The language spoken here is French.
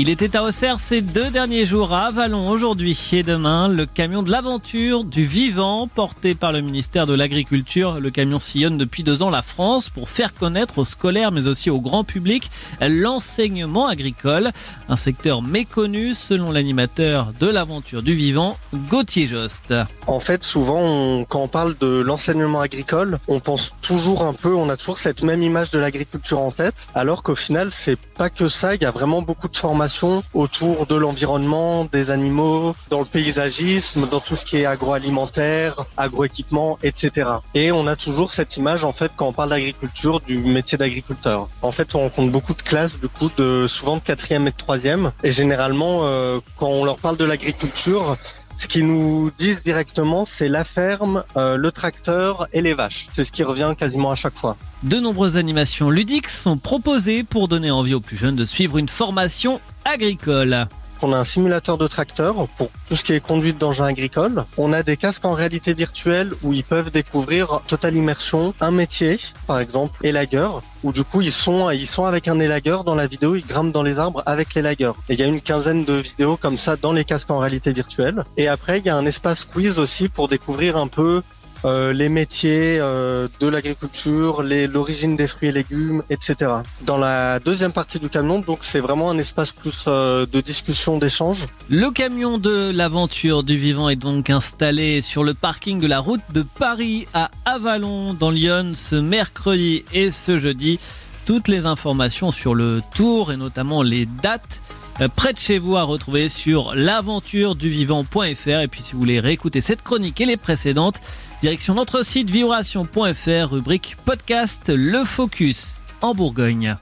Il était à Auxerre ces deux derniers jours à Avalon aujourd'hui et demain. Le camion de l'aventure du vivant porté par le ministère de l'Agriculture. Le camion sillonne depuis deux ans la France pour faire connaître aux scolaires mais aussi au grand public l'enseignement agricole. Un secteur méconnu selon l'animateur de l'aventure du vivant, Gauthier Jost. En fait, souvent, quand on parle de l'enseignement agricole, on pense toujours un peu, on a toujours cette même image de l'agriculture en tête, alors qu'au final, c'est pas que ça. Il y a vraiment beaucoup de formations autour de l'environnement, des animaux, dans le paysagisme, dans tout ce qui est agroalimentaire, agroéquipement, etc. Et on a toujours cette image, en fait, quand on parle d'agriculture, du métier d'agriculteur. En fait, on rencontre beaucoup de classes, du coup, de souvent de quatrième et de troisième. Et généralement, euh, quand on leur parle de l'agriculture, ce qu'ils nous disent directement, c'est la ferme, euh, le tracteur et les vaches. C'est ce qui revient quasiment à chaque fois. De nombreuses animations ludiques sont proposées pour donner envie aux plus jeunes de suivre une formation agricole. On a un simulateur de tracteur pour tout ce qui est conduite d'engins agricoles. On a des casques en réalité virtuelle où ils peuvent découvrir totale immersion, un métier, par exemple élagueur, où du coup ils sont ils sont avec un élagueur dans la vidéo, ils grimpent dans les arbres avec l'élagueur. Et il y a une quinzaine de vidéos comme ça dans les casques en réalité virtuelle. Et après il y a un espace quiz aussi pour découvrir un peu euh, les métiers euh, de l'agriculture, l'origine des fruits et légumes, etc. Dans la deuxième partie du camion, donc c'est vraiment un espace plus euh, de discussion, d'échange. Le camion de l'aventure du vivant est donc installé sur le parking de la route de Paris à Avalon dans Lyon ce mercredi et ce jeudi. Toutes les informations sur le tour et notamment les dates près de chez vous à retrouver sur l'aventureduvivant.fr et puis si vous voulez réécouter cette chronique et les précédentes, direction notre site vibration.fr rubrique podcast Le Focus en Bourgogne.